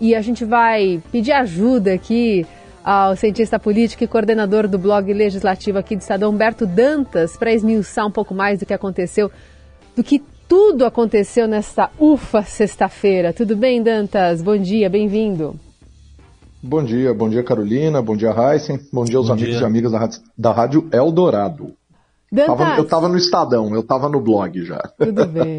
e a gente vai pedir ajuda aqui ao cientista político e coordenador do blog legislativo aqui de Estado, Humberto Dantas, para esmiuçar um pouco mais do que aconteceu, do que tudo aconteceu nesta ufa sexta-feira. Tudo bem, Dantas? Bom dia, bem-vindo. Bom dia, bom dia Carolina, bom dia Heisen, bom dia aos bom amigos dia. e amigas da rádio, da rádio Eldorado. Dantas. Tava, eu estava no Estadão, eu estava no blog já. Tudo bem,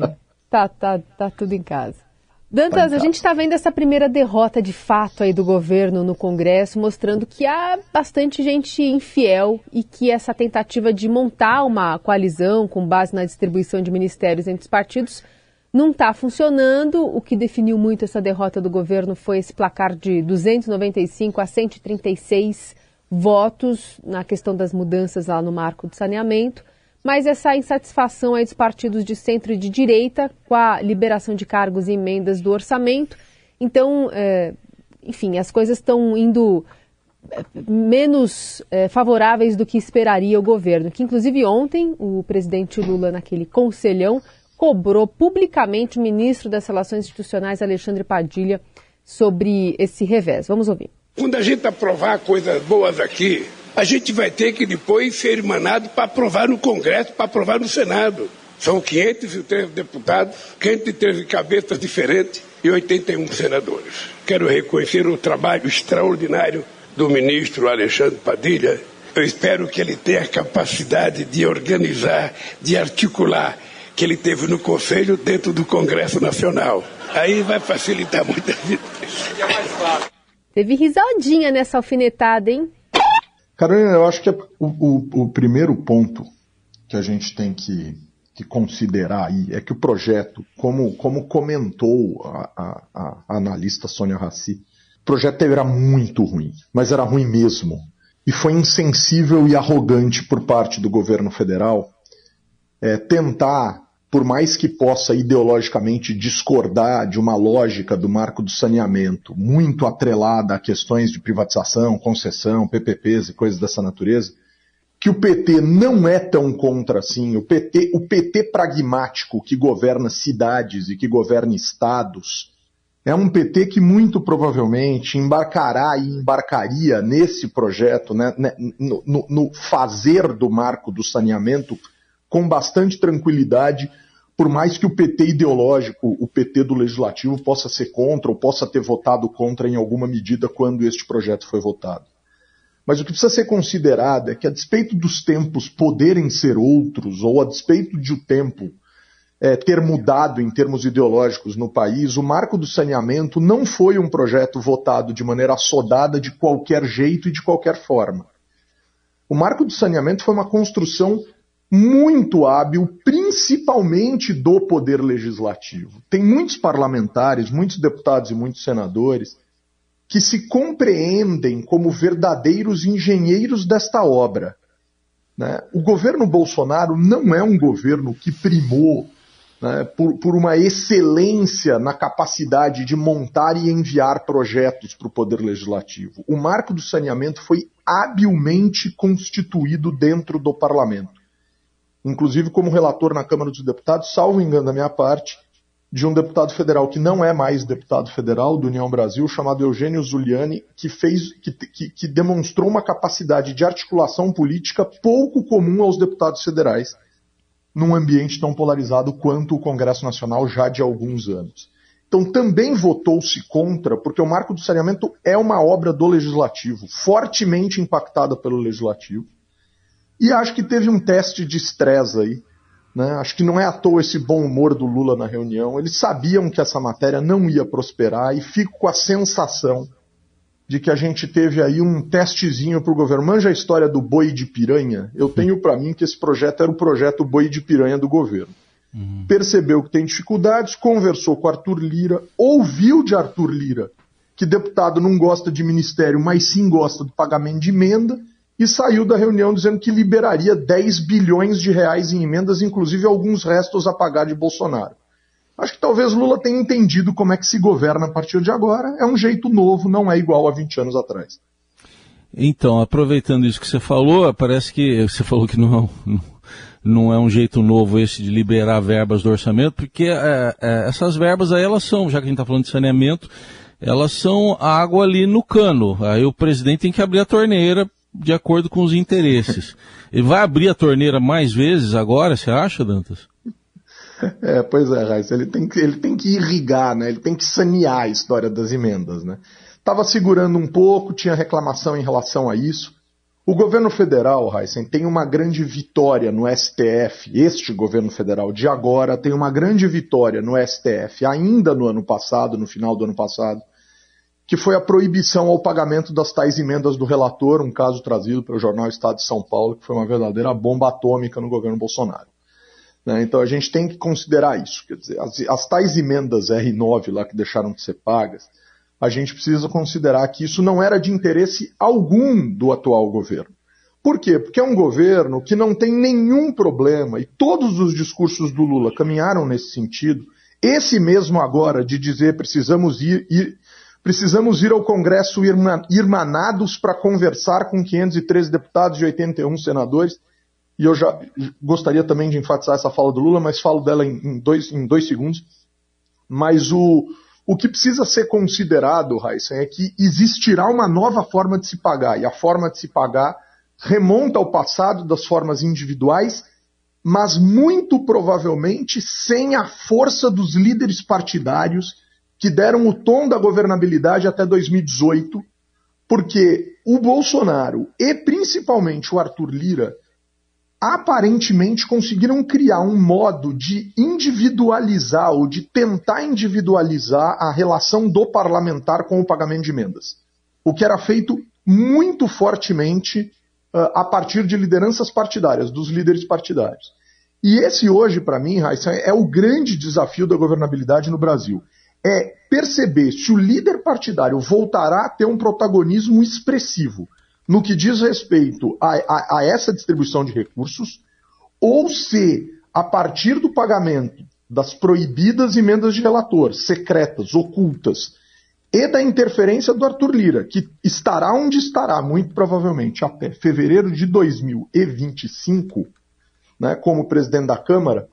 tá, tá, tá tudo em casa. Dantas, a gente está vendo essa primeira derrota de fato aí do governo no Congresso, mostrando que há bastante gente infiel e que essa tentativa de montar uma coalizão com base na distribuição de ministérios entre os partidos não está funcionando. O que definiu muito essa derrota do governo foi esse placar de 295 a 136 votos na questão das mudanças lá no marco do saneamento. Mas essa insatisfação aí dos partidos de centro e de direita com a liberação de cargos e emendas do orçamento. Então, é, enfim, as coisas estão indo é, menos é, favoráveis do que esperaria o governo. Que inclusive ontem o presidente Lula, naquele conselhão, cobrou publicamente o ministro das Relações Institucionais, Alexandre Padilha, sobre esse revés. Vamos ouvir. Quando a gente aprovar coisas boas aqui, a gente vai ter que depois ser emanado para aprovar no Congresso, para aprovar no Senado. São 503 deputados, 513 cabeças diferentes e 81 senadores. Quero reconhecer o trabalho extraordinário do ministro Alexandre Padilha. Eu espero que ele tenha a capacidade de organizar, de articular que ele teve no Conselho dentro do Congresso Nacional. Aí vai facilitar muita vida. Teve risadinha nessa alfinetada, hein? Carolina, eu acho que é o, o, o primeiro ponto que a gente tem que, que, considerar aí é que o projeto, como, como comentou a, a, a analista Sônia Raci, o projeto era muito ruim, mas era ruim mesmo. E foi insensível e arrogante por parte do governo federal é, tentar por mais que possa ideologicamente discordar de uma lógica do marco do saneamento, muito atrelada a questões de privatização, concessão, PPPs e coisas dessa natureza, que o PT não é tão contra assim. O PT, o PT pragmático que governa cidades e que governa estados, é um PT que muito provavelmente embarcará e embarcaria nesse projeto, né, né no, no, no fazer do marco do saneamento com bastante tranquilidade, por mais que o PT ideológico, o PT do legislativo, possa ser contra ou possa ter votado contra em alguma medida quando este projeto foi votado. Mas o que precisa ser considerado é que, a despeito dos tempos poderem ser outros, ou a despeito de o tempo é, ter mudado em termos ideológicos no país, o marco do saneamento não foi um projeto votado de maneira assodada de qualquer jeito e de qualquer forma. O marco do saneamento foi uma construção muito hábil, principalmente do poder legislativo. Tem muitos parlamentares, muitos deputados e muitos senadores que se compreendem como verdadeiros engenheiros desta obra. Né? O governo Bolsonaro não é um governo que primou né, por, por, uma excelência na capacidade de montar e enviar projetos para o Poder Legislativo. O marco do saneamento foi habilmente constituído dentro do parlamento inclusive como relator na Câmara dos Deputados, salvo engano da minha parte, de um deputado federal que não é mais deputado federal do União Brasil, chamado Eugênio Zuliani, que fez, que, que, que demonstrou uma capacidade de articulação política pouco comum aos deputados federais, num ambiente tão polarizado quanto o Congresso Nacional já de alguns anos. Então também votou-se contra, porque o marco do saneamento é uma obra do legislativo, fortemente impactada pelo legislativo e acho que teve um teste de estresse aí. Né? Acho que não é à toa esse bom humor do Lula na reunião. Eles sabiam que essa matéria não ia prosperar e fico com a sensação de que a gente teve aí um testezinho para o governo. Manja a história do boi de piranha? Eu tenho para mim que esse projeto era o projeto boi de piranha do governo. Uhum. Percebeu que tem dificuldades, conversou com Arthur Lira, ouviu de Arthur Lira que deputado não gosta de ministério, mas sim gosta do pagamento de emenda e saiu da reunião dizendo que liberaria 10 bilhões de reais em emendas, inclusive alguns restos a pagar de Bolsonaro. Acho que talvez Lula tenha entendido como é que se governa a partir de agora. É um jeito novo, não é igual a 20 anos atrás. Então, aproveitando isso que você falou, parece que você falou que não, não é um jeito novo esse de liberar verbas do orçamento, porque é, é, essas verbas aí elas são, já que a gente está falando de saneamento, elas são água ali no cano. Aí o presidente tem que abrir a torneira de acordo com os interesses. Ele vai abrir a torneira mais vezes agora, você acha, Dantas? É, pois é, Raiz, ele tem, que, ele tem que irrigar, né? Ele tem que sanear a história das emendas, né? Estava segurando um pouco, tinha reclamação em relação a isso. O governo federal, Heisen, tem uma grande vitória no STF. Este governo federal de agora tem uma grande vitória no STF, ainda no ano passado, no final do ano passado, que foi a proibição ao pagamento das tais emendas do relator, um caso trazido pelo jornal Estado de São Paulo, que foi uma verdadeira bomba atômica no governo Bolsonaro. Né? Então a gente tem que considerar isso. Quer dizer, as, as tais emendas R9 lá que deixaram de ser pagas, a gente precisa considerar que isso não era de interesse algum do atual governo. Por quê? Porque é um governo que não tem nenhum problema, e todos os discursos do Lula caminharam nesse sentido. Esse mesmo agora de dizer precisamos ir, ir precisamos ir ao Congresso irmanados para conversar com 513 deputados e 81 senadores. E eu já gostaria também de enfatizar essa fala do Lula, mas falo dela em, dois, em dois segundos. Mas o, o que precisa ser considerado, Heisen, é que existirá uma nova forma de se pagar, e a forma de se pagar remonta ao passado das formas individuais, mas muito provavelmente sem a força dos líderes partidários que deram o tom da governabilidade até 2018, porque o Bolsonaro e principalmente o Arthur Lira aparentemente conseguiram criar um modo de individualizar ou de tentar individualizar a relação do parlamentar com o pagamento de emendas. O que era feito muito fortemente uh, a partir de lideranças partidárias, dos líderes partidários. E esse hoje, para mim, Raíssa, é o grande desafio da governabilidade no Brasil. É perceber se o líder partidário voltará a ter um protagonismo expressivo no que diz respeito a, a, a essa distribuição de recursos, ou se, a partir do pagamento das proibidas emendas de relator, secretas, ocultas, e da interferência do Arthur Lira, que estará onde estará, muito provavelmente, até fevereiro de 2025, né, como presidente da Câmara,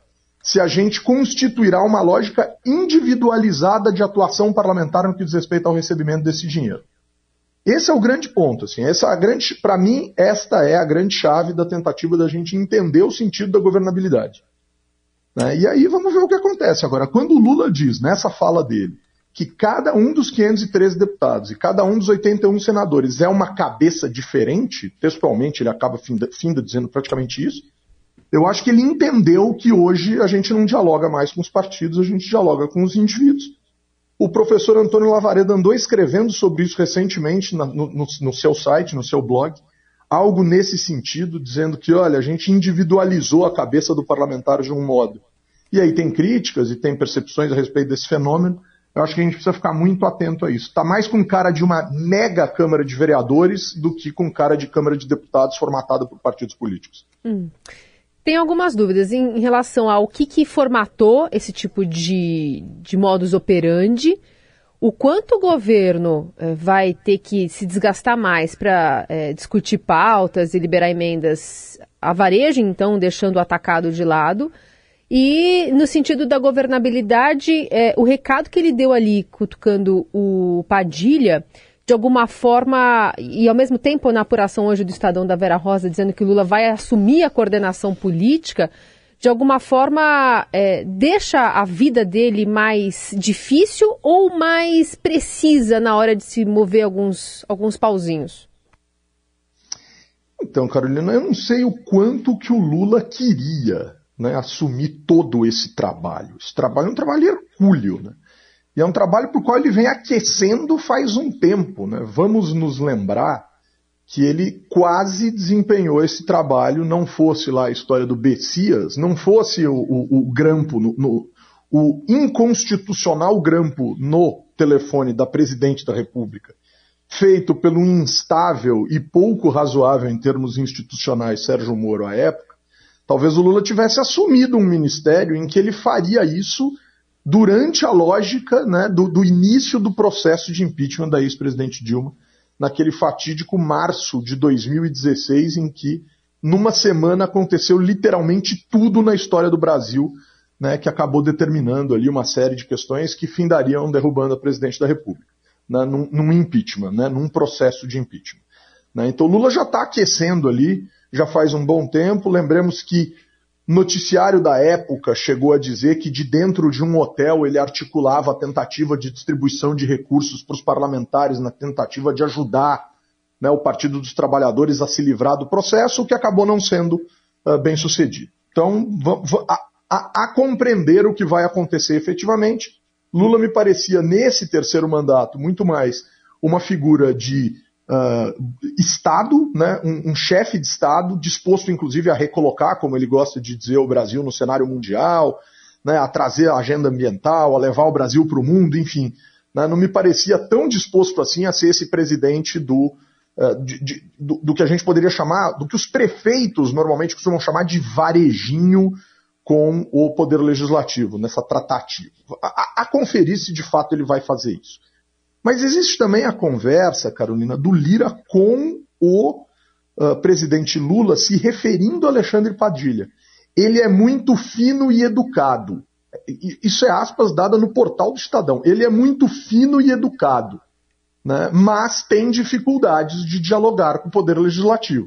se a gente constituirá uma lógica individualizada de atuação parlamentar no que diz respeito ao recebimento desse dinheiro. Esse é o grande ponto, assim, essa é grande, para mim, esta é a grande chave da tentativa da gente entender o sentido da governabilidade. Né? E aí vamos ver o que acontece. Agora, quando o Lula diz nessa fala dele que cada um dos 513 deputados e cada um dos 81 senadores é uma cabeça diferente, textualmente ele acaba finda, finda dizendo praticamente isso, eu acho que ele entendeu que hoje a gente não dialoga mais com os partidos, a gente dialoga com os indivíduos. O professor Antônio Lavareda andou escrevendo sobre isso recentemente no, no seu site, no seu blog, algo nesse sentido, dizendo que, olha, a gente individualizou a cabeça do parlamentar de um modo. E aí tem críticas e tem percepções a respeito desse fenômeno. Eu acho que a gente precisa ficar muito atento a isso. Está mais com cara de uma mega Câmara de Vereadores do que com cara de Câmara de Deputados formatada por partidos políticos. Hum. Tem algumas dúvidas em, em, relação ao que, que formatou esse tipo de, de modus operandi, o quanto o governo eh, vai ter que se desgastar mais para eh, discutir pautas e liberar emendas a varejo, então deixando o atacado de lado. E no sentido da governabilidade, eh, o recado que ele deu ali, cutucando o Padilha, de alguma forma, e ao mesmo tempo na apuração hoje do Estadão da Vera Rosa, dizendo que Lula vai assumir a coordenação política, de alguma forma é, deixa a vida dele mais difícil ou mais precisa na hora de se mover alguns, alguns pauzinhos? Então, Carolina, eu não sei o quanto que o Lula queria né, assumir todo esse trabalho. Esse trabalho é um trabalho hercúleo. Né? E é um trabalho por qual ele vem aquecendo faz um tempo. Né? Vamos nos lembrar que ele quase desempenhou esse trabalho, não fosse lá a história do Bessias, não fosse o, o, o grampo, no, no, o inconstitucional grampo no telefone da presidente da República, feito pelo instável e pouco razoável em termos institucionais Sérgio Moro à época, talvez o Lula tivesse assumido um ministério em que ele faria isso durante a lógica né, do, do início do processo de impeachment da ex-presidente Dilma, naquele fatídico março de 2016, em que, numa semana, aconteceu literalmente tudo na história do Brasil, né, que acabou determinando ali uma série de questões que findariam derrubando a presidente da República. né, num, num, impeachment, né, num processo de impeachment. Né? Então Lula já está aquecendo ali, já faz um bom tempo. Lembremos que noticiário da época chegou a dizer que de dentro de um hotel ele articulava a tentativa de distribuição de recursos para os parlamentares na tentativa de ajudar né, o Partido dos Trabalhadores a se livrar do processo, o que acabou não sendo uh, bem sucedido. Então, a, a, a compreender o que vai acontecer efetivamente, Lula me parecia, nesse terceiro mandato, muito mais uma figura de uh, Estado, né, um, um chefe de Estado, disposto inclusive a recolocar, como ele gosta de dizer, o Brasil no cenário mundial, né, a trazer a agenda ambiental, a levar o Brasil para o mundo, enfim. Né, não me parecia tão disposto assim a ser esse presidente do, uh, de, de, do, do, que a gente poderia chamar, do que os prefeitos normalmente costumam chamar de varejinho com o Poder Legislativo, nessa tratativa. A, a, a conferir se de fato ele vai fazer isso. Mas existe também a conversa, Carolina, do Lira com o uh, presidente Lula se referindo a Alexandre Padilha. Ele é muito fino e educado. Isso é aspas dada no portal do Estadão. Ele é muito fino e educado, né? mas tem dificuldades de dialogar com o Poder Legislativo.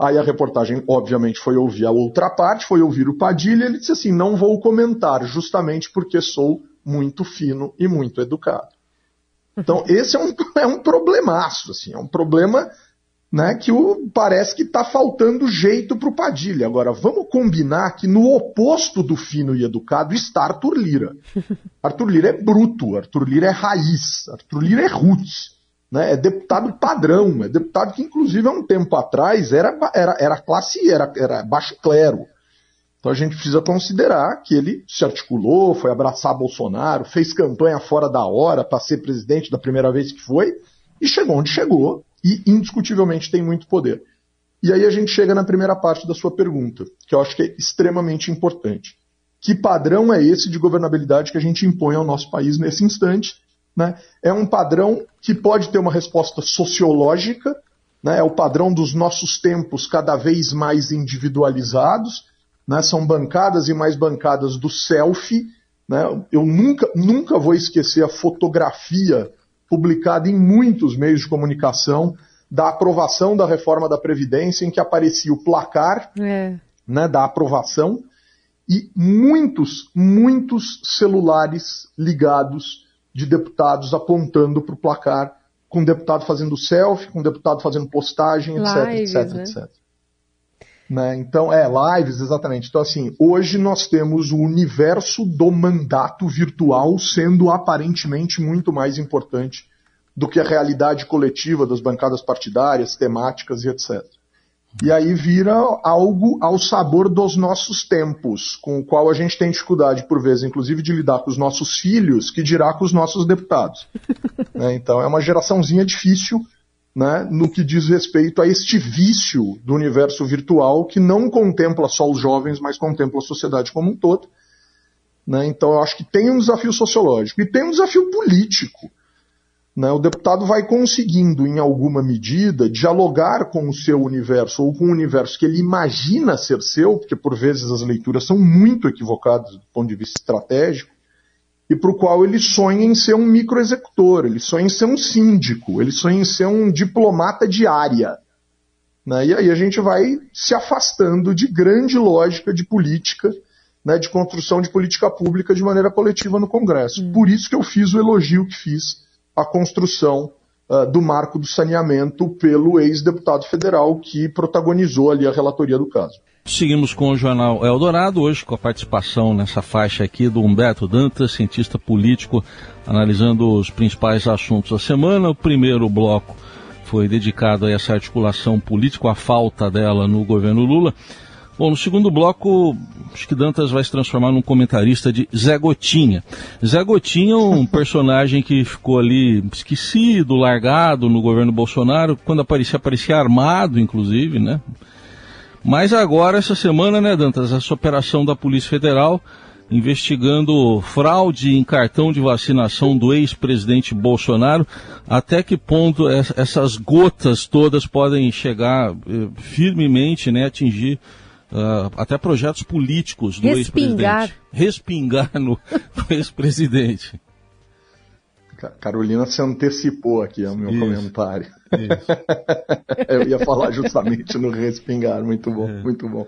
Aí a reportagem, obviamente, foi ouvir a outra parte, foi ouvir o Padilha, ele disse assim: não vou comentar, justamente porque sou muito fino e muito educado. Então, esse é um, é um problemaço, assim, é um problema né, que o, parece que está faltando jeito para o Padilha. Agora, vamos combinar que no oposto do fino e educado está Arthur Lira. Arthur Lira é bruto, Arthur Lira é raiz, Arthur Lira é roots né? É deputado padrão, é deputado que, inclusive, há um tempo atrás era, era, era classe, era, era baixo clero. Então a gente precisa considerar que ele se articulou, foi abraçar Bolsonaro, fez campanha fora da hora para ser presidente da primeira vez que foi, e chegou onde chegou, e indiscutivelmente tem muito poder. E aí a gente chega na primeira parte da sua pergunta, que eu acho que é extremamente importante. Que padrão é esse de governabilidade que a gente impõe ao nosso país nesse instante? Né? É um padrão que pode ter uma resposta sociológica, né? é o padrão dos nossos tempos cada vez mais individualizados, né? são bancadas e mais bancadas do selfie. Né? Eu nunca, nunca vou esquecer a fotografia publicada em muitos meios de comunicação da aprovação da reforma da Previdência, em que aparecia o placar é. né, da aprovação e muitos, muitos celulares ligados de deputados apontando para o placar, com deputado fazendo selfie, com deputado fazendo postagem, etc, lives, etc, né? etc. Né? Então, é, lives, exatamente. Então, assim, hoje nós temos o universo do mandato virtual sendo aparentemente muito mais importante do que a realidade coletiva das bancadas partidárias, temáticas e etc. E aí vira algo ao sabor dos nossos tempos, com o qual a gente tem dificuldade, por vezes, inclusive, de lidar com os nossos filhos, que dirá com os nossos deputados. né? Então é uma geraçãozinha difícil né, no que diz respeito a este vício do universo virtual que não contempla só os jovens, mas contempla a sociedade como um todo. Né? Então eu acho que tem um desafio sociológico e tem um desafio político né, o deputado vai conseguindo, em alguma medida, dialogar com o seu universo ou com o universo que ele imagina ser seu, porque por vezes as leituras são muito equivocadas do ponto de vista estratégico, e para o qual ele sonha em ser um microexecutor, ele sonha em ser um síndico, ele sonha em ser um diplomata de área. Né, e aí a gente vai se afastando de grande lógica de política, né, de construção de política pública de maneira coletiva no Congresso. Hum. Por isso que eu fiz o elogio que fiz a construção uh, do marco do saneamento pelo ex-deputado federal que protagonizou ali a relatoria do caso. Seguimos com o jornal Eldorado, hoje com a participação nessa faixa aqui do Humberto Dantas, cientista político, analisando os principais assuntos da semana. O primeiro bloco foi dedicado a essa articulação política, a falta dela no governo Lula. Bom, no segundo bloco, acho que Dantas vai se transformar num comentarista de Zé Gotinha. Zé Gotinha é um personagem que ficou ali esquecido, largado no governo Bolsonaro, quando aparecia, aparecia armado, inclusive, né? Mas agora, essa semana, né, Dantas, essa operação da Polícia Federal investigando fraude em cartão de vacinação do ex-presidente Bolsonaro. Até que ponto essas gotas todas podem chegar eh, firmemente, né, atingir uh, até projetos políticos do ex-presidente. Respingar no, no ex-presidente. Carolina se antecipou aqui ao meu Isso. comentário. Isso. Eu ia falar justamente no respingar, muito bom, é. muito bom.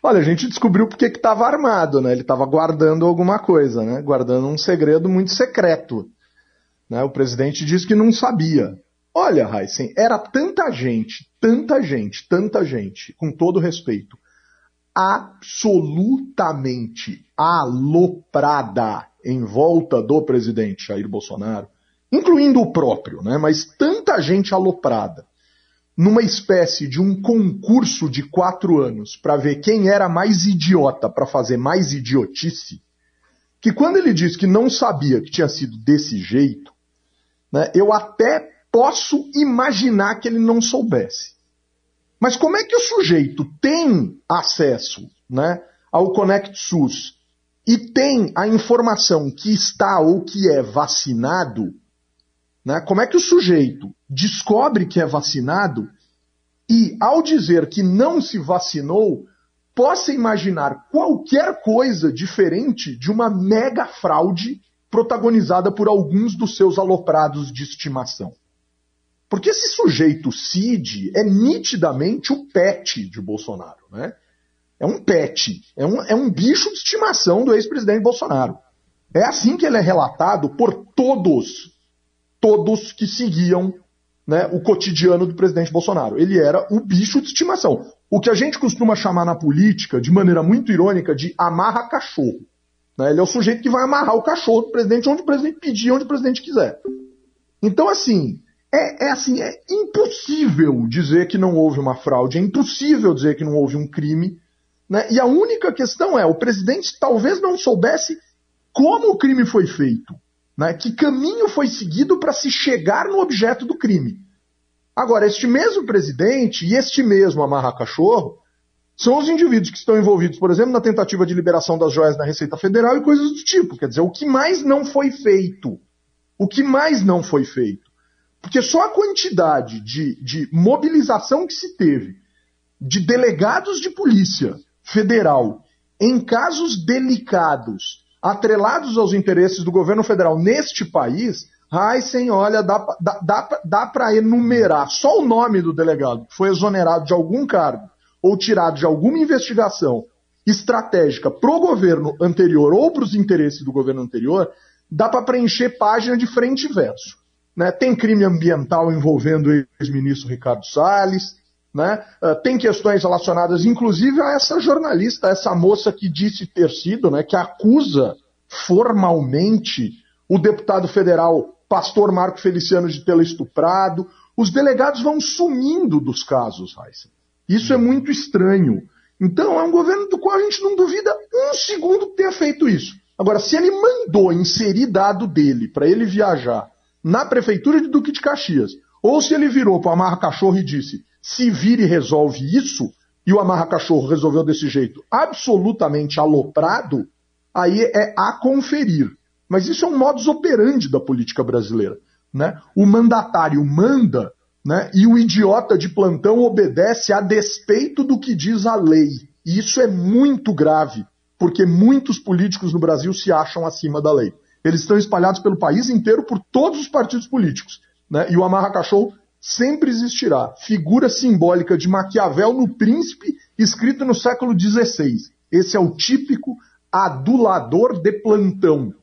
Olha, a gente descobriu porque que estava armado, né? Ele estava guardando alguma coisa, né? Guardando um segredo muito secreto. Né? O presidente disse que não sabia. Olha, Heisen, era tanta gente, tanta gente, tanta gente, com todo respeito, absolutamente aloprada em volta do presidente Jair Bolsonaro, incluindo o próprio, né? Mas tanta gente aloprada numa espécie de um concurso de quatro anos para ver quem era mais idiota para fazer mais idiotice, que quando ele disse que não sabia que tinha sido desse jeito, né, eu até posso imaginar que ele não soubesse. Mas como é que o sujeito tem acesso né, ao Connect SUS e tem a informação que está ou que é vacinado, né, como é que o sujeito descobre que é vacinado e, ao dizer que não se vacinou, possa imaginar qualquer coisa diferente de uma mega fraude protagonizada por alguns dos seus aloprados de estimação. Porque esse sujeito Cid é nitidamente o pet de Bolsonaro, né? É um pet, é um, é um bicho de estimação do ex-presidente Bolsonaro. É assim que ele é relatado por todos, todos que seguiam né, o cotidiano do presidente Bolsonaro. Ele era o bicho de estimação. O que a gente costuma chamar na política, de maneira muito irônica, de amarra cachorro. Né? Ele é o sujeito que vai amarrar o cachorro do presidente onde o presidente pedir, onde o presidente quiser. Então, assim, é, é, assim, é impossível dizer que não houve uma fraude, é impossível dizer que não houve um crime. Né? E a única questão é, o presidente talvez não soubesse como o crime foi feito. Né? Que caminho foi seguido para se chegar no objeto do crime? Agora, este mesmo presidente e este mesmo amarra-cachorro são os indivíduos que estão envolvidos, por exemplo, na tentativa de liberação das joias na Receita Federal e coisas do tipo. Quer dizer, o que mais não foi feito? O que mais não foi feito? Porque só a quantidade de, de mobilização que se teve de delegados de polícia federal em casos delicados atrelados aos interesses do governo federal neste país, Heisen, olha, dá, dá, dá, dá para enumerar só o nome do delegado que foi exonerado de algum cargo ou tirado de alguma investigação estratégica para o governo anterior ou para os interesses do governo anterior, dá para preencher página de frente e verso. Né? Tem crime ambiental envolvendo o ex-ministro Ricardo Salles, né? Uh, tem questões relacionadas, inclusive, a essa jornalista, essa moça que disse ter sido, né, que acusa formalmente o deputado federal pastor Marco Feliciano de tê-la estuprado. Os delegados vão sumindo dos casos, Heisen. Isso é muito estranho. Então, é um governo do qual a gente não duvida um segundo ter feito isso. Agora, se ele mandou inserir dado dele para ele viajar na prefeitura de Duque de Caxias, ou se ele virou para o Amarra Cachorro e disse: se vira e resolve isso, e o Amarra Cachorro resolveu desse jeito absolutamente aloprado, aí é a conferir. Mas isso é um modus operandi da política brasileira. Né? O mandatário manda né, e o idiota de plantão obedece a despeito do que diz a lei. E isso é muito grave, porque muitos políticos no Brasil se acham acima da lei. Eles estão espalhados pelo país inteiro por todos os partidos políticos. Né? E o Amarra Cachorro sempre existirá figura simbólica de Maquiavel no Príncipe, escrito no século XVI. Esse é o típico adulador de plantão,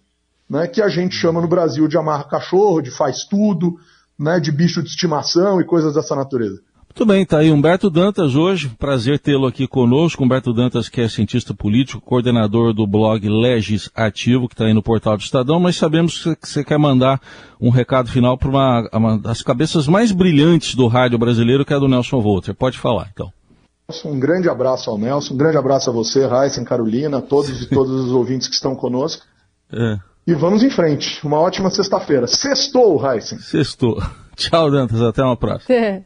né, que a gente chama no Brasil de amarra cachorro, de faz tudo, né, de bicho de estimação e coisas dessa natureza. Muito bem, tá aí Humberto Dantas hoje, prazer tê-lo aqui conosco. Humberto Dantas, que é cientista político, coordenador do blog Legis Ativo, que está aí no portal do Estadão, mas sabemos que você quer mandar um recado final para uma, uma, das cabeças mais brilhantes do rádio brasileiro, que é a do Nelson Volter. Pode falar, então. Um grande abraço ao Nelson, um grande abraço a você, Raíssa, Carolina, todos e todos os ouvintes que estão conosco. É. E vamos em frente. Uma ótima sexta-feira. Sextou, Raíssa. Sextou. Tchau, Dantas. Até uma próxima. É.